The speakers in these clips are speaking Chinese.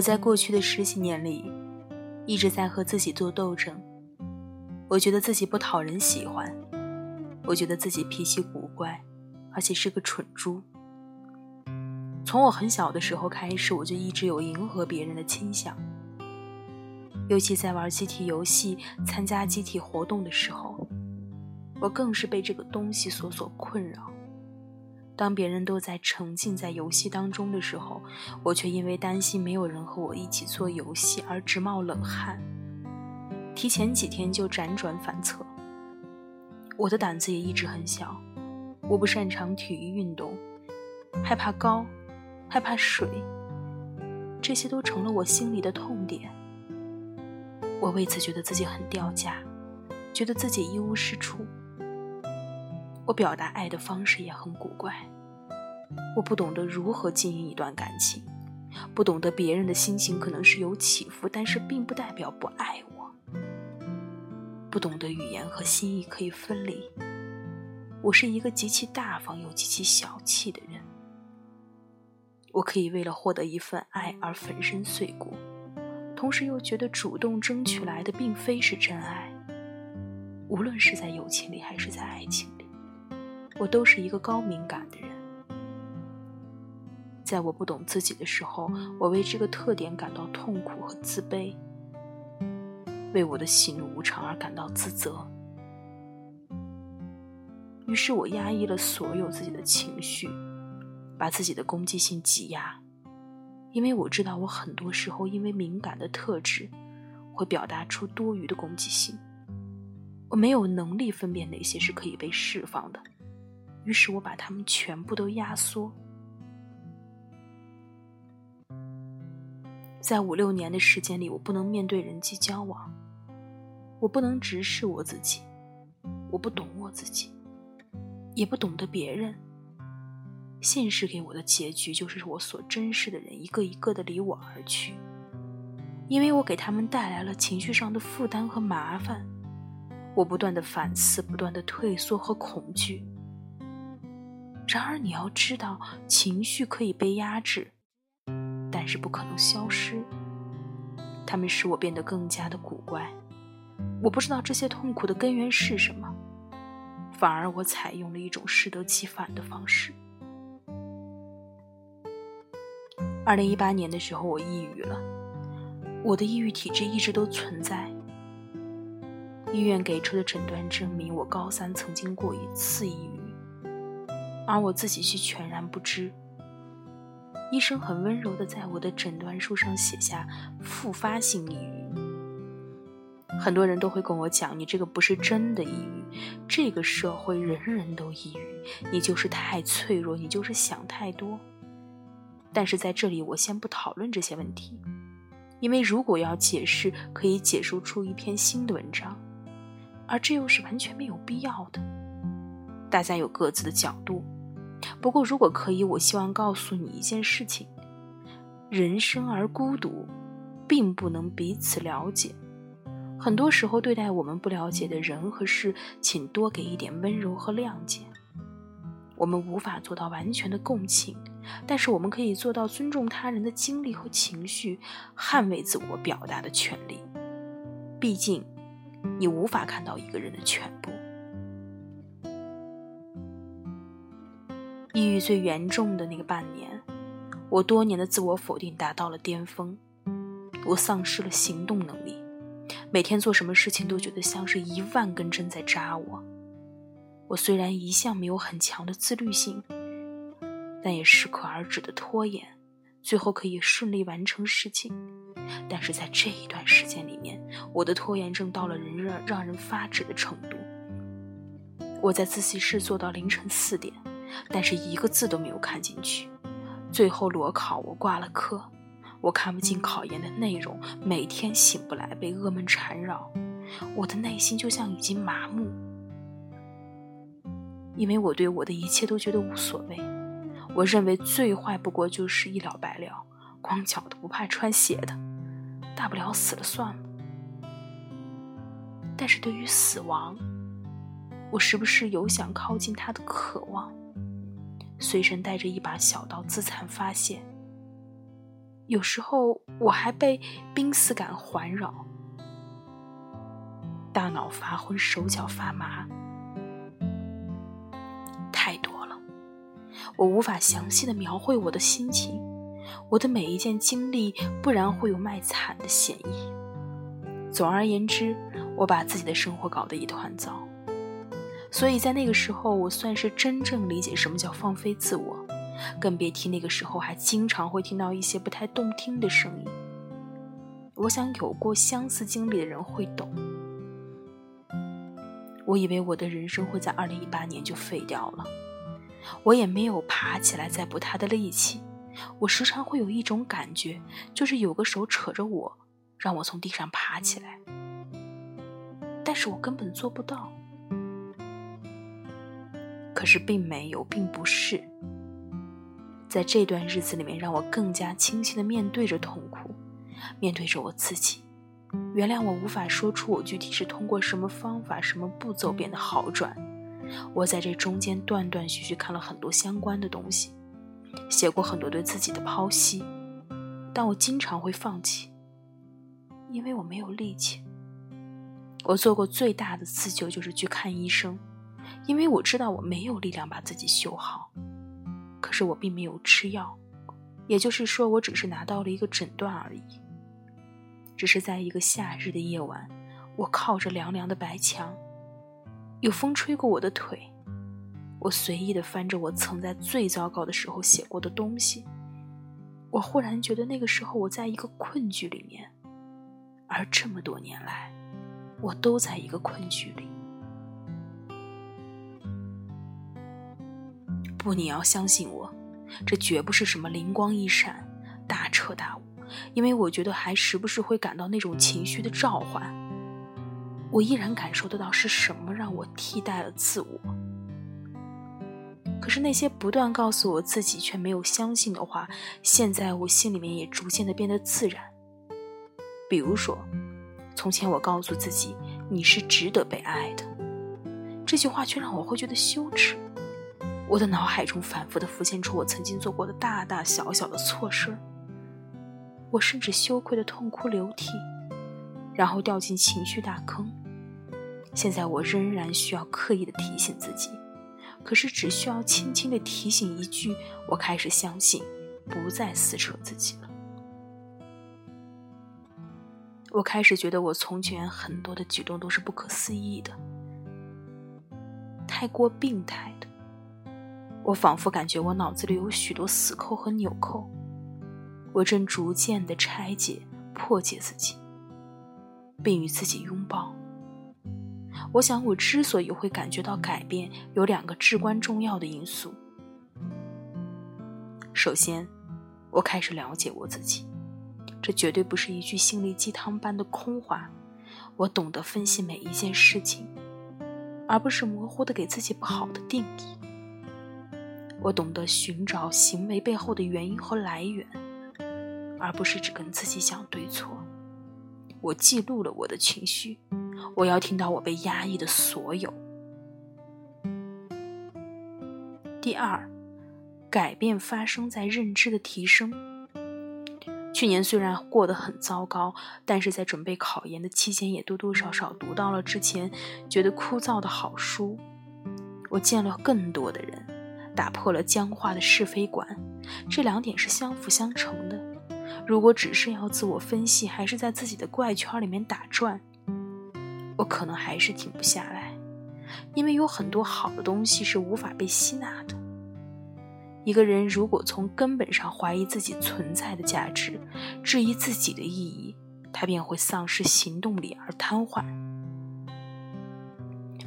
我在过去的十几年里，一直在和自己做斗争。我觉得自己不讨人喜欢，我觉得自己脾气古怪，而且是个蠢猪。从我很小的时候开始，我就一直有迎合别人的倾向，尤其在玩集体游戏、参加集体活动的时候，我更是被这个东西所所困扰。当别人都在沉浸在游戏当中的时候，我却因为担心没有人和我一起做游戏而直冒冷汗，提前几天就辗转反侧。我的胆子也一直很小，我不擅长体育运动，害怕高，害怕水，这些都成了我心里的痛点。我为此觉得自己很掉价，觉得自己一无是处。我表达爱的方式也很古怪，我不懂得如何经营一段感情，不懂得别人的心情可能是有起伏，但是并不代表不爱我，不懂得语言和心意可以分离。我是一个极其大方又极其小气的人，我可以为了获得一份爱而粉身碎骨，同时又觉得主动争取来的并非是真爱，无论是在友情里还是在爱情。我都是一个高敏感的人，在我不懂自己的时候，我为这个特点感到痛苦和自卑，为我的喜怒无常而感到自责。于是我压抑了所有自己的情绪，把自己的攻击性挤压，因为我知道我很多时候因为敏感的特质，会表达出多余的攻击性。我没有能力分辨哪些是可以被释放的。于是我把他们全部都压缩，在五六年的时间里，我不能面对人际交往，我不能直视我自己，我不懂我自己，也不懂得别人。现实给我的结局就是我所珍视的人一个一个的离我而去，因为我给他们带来了情绪上的负担和麻烦。我不断的反思，不断的退缩和恐惧。然而，你要知道，情绪可以被压制，但是不可能消失。它们使我变得更加的古怪。我不知道这些痛苦的根源是什么，反而我采用了一种适得其反的方式。二零一八年的时候，我抑郁了。我的抑郁体质一直都存在。医院给出的诊断证明，我高三曾经过一次抑郁。而我自己却全然不知。医生很温柔的在我的诊断书上写下“复发性抑郁”。很多人都会跟我讲：“你这个不是真的抑郁，这个社会人人都抑郁，你就是太脆弱，你就是想太多。”但是在这里，我先不讨论这些问题，因为如果要解释，可以解释出一篇新的文章，而这又是完全没有必要的。大家有各自的角度。不过，如果可以，我希望告诉你一件事情：人生而孤独，并不能彼此了解。很多时候，对待我们不了解的人和事，请多给一点温柔和谅解。我们无法做到完全的共情，但是我们可以做到尊重他人的经历和情绪，捍卫自我表达的权利。毕竟，你无法看到一个人的全部。抑郁最严重的那个半年，我多年的自我否定达到了巅峰，我丧失了行动能力，每天做什么事情都觉得像是一万根针在扎我。我虽然一向没有很强的自律性，但也适可而止的拖延，最后可以顺利完成事情。但是在这一段时间里面，我的拖延症到了人让让人发指的程度。我在自习室做到凌晨四点。但是一个字都没有看进去，最后裸考我挂了科，我看不进考研的内容，每天醒不来，被噩梦缠绕，我的内心就像已经麻木，因为我对我的一切都觉得无所谓，我认为最坏不过就是一了百了，光脚的不怕穿鞋的，大不了死了算了。但是对于死亡，我时不时有想靠近他的渴望。随身带着一把小刀，自残发泄。有时候我还被濒死感环绕，大脑发昏，手脚发麻，太多了，我无法详细的描绘我的心情。我的每一件经历，不然会有卖惨的嫌疑。总而言之，我把自己的生活搞得一团糟。所以在那个时候，我算是真正理解什么叫放飞自我，更别提那个时候还经常会听到一些不太动听的声音。我想有过相似经历的人会懂。我以为我的人生会在二零一八年就废掉了，我也没有爬起来再补他的力气。我时常会有一种感觉，就是有个手扯着我，让我从地上爬起来，但是我根本做不到。可是并没有，并不是。在这段日子里面，让我更加清晰的面对着痛苦，面对着我自己。原谅我无法说出我具体是通过什么方法、什么步骤变得好转。我在这中间断断续续看了很多相关的东西。写过很多对自己的剖析，但我经常会放弃，因为我没有力气。我做过最大的自救就是去看医生，因为我知道我没有力量把自己修好。可是我并没有吃药，也就是说，我只是拿到了一个诊断而已。只是在一个夏日的夜晚，我靠着凉凉的白墙，有风吹过我的腿。我随意地翻着我曾在最糟糕的时候写过的东西，我忽然觉得那个时候我在一个困局里面，而这么多年来，我都在一个困局里。不，你要相信我，这绝不是什么灵光一闪、大彻大悟，因为我觉得还时不时会感到那种情绪的召唤，我依然感受得到是什么让我替代了自我。可是那些不断告诉我自己却没有相信的话，现在我心里面也逐渐的变得自然。比如说，从前我告诉自己你是值得被爱的，这句话却让我会觉得羞耻。我的脑海中反复的浮现出我曾经做过的大大小小的错事我甚至羞愧的痛哭流涕，然后掉进情绪大坑。现在我仍然需要刻意的提醒自己。可是，只需要轻轻的提醒一句，我开始相信，不再撕扯自己了。我开始觉得，我从前很多的举动都是不可思议的，太过病态的。我仿佛感觉我脑子里有许多死扣和纽扣，我正逐渐的拆解、破解自己，并与自己拥抱。我想，我之所以会感觉到改变，有两个至关重要的因素。首先，我开始了解我自己，这绝对不是一句心灵鸡汤般的空话。我懂得分析每一件事情，而不是模糊的给自己不好的定义。我懂得寻找行为背后的原因和来源，而不是只跟自己讲对错。我记录了我的情绪。我要听到我被压抑的所有。第二，改变发生在认知的提升。去年虽然过得很糟糕，但是在准备考研的期间，也多多少少读到了之前觉得枯燥的好书。我见了更多的人，打破了僵化的是非观，这两点是相辅相成的。如果只是要自我分析，还是在自己的怪圈里面打转。我可能还是停不下来，因为有很多好的东西是无法被吸纳的。一个人如果从根本上怀疑自己存在的价值，质疑自己的意义，他便会丧失行动力而瘫痪。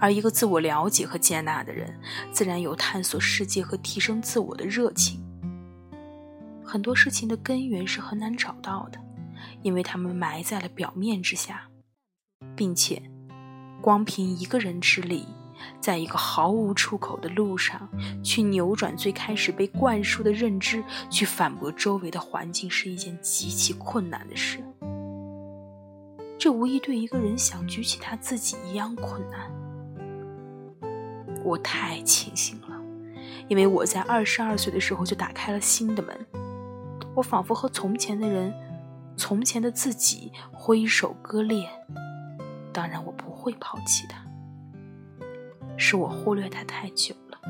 而一个自我了解和接纳的人，自然有探索世界和提升自我的热情。很多事情的根源是很难找到的，因为他们埋在了表面之下，并且。光凭一个人之力，在一个毫无出口的路上，去扭转最开始被灌输的认知，去反驳周围的环境，是一件极其困难的事。这无疑对一个人想举起他自己一样困难。我太庆幸了，因为我在二十二岁的时候就打开了新的门。我仿佛和从前的人、从前的自己挥手割裂。当然，我不会抛弃他，是我忽略他太久了。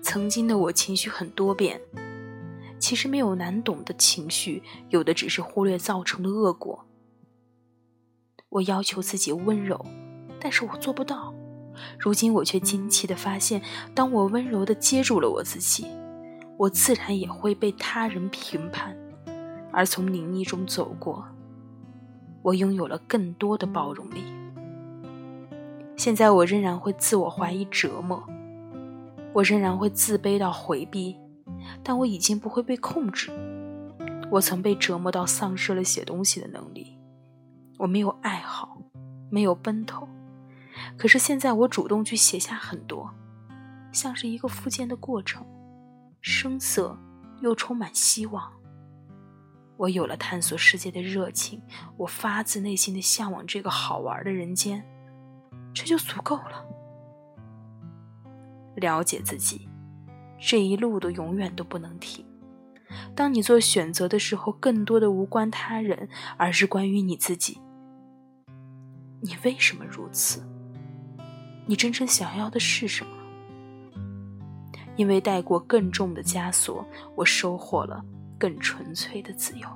曾经的我情绪很多变，其实没有难懂的情绪，有的只是忽略造成的恶果。我要求自己温柔，但是我做不到。如今我却惊奇地发现，当我温柔地接住了我自己，我自然也会被他人评判。而从泥泞中走过，我拥有了更多的包容力。现在我仍然会自我怀疑、折磨，我仍然会自卑到回避，但我已经不会被控制。我曾被折磨到丧失了写东西的能力，我没有爱好，没有奔头。可是现在，我主动去写下很多，像是一个复健的过程，生涩又充满希望。我有了探索世界的热情，我发自内心的向往这个好玩的人间，这就足够了。了解自己，这一路都永远都不能停。当你做选择的时候，更多的无关他人，而是关于你自己。你为什么如此？你真正想要的是什么？因为带过更重的枷锁，我收获了更纯粹的自由。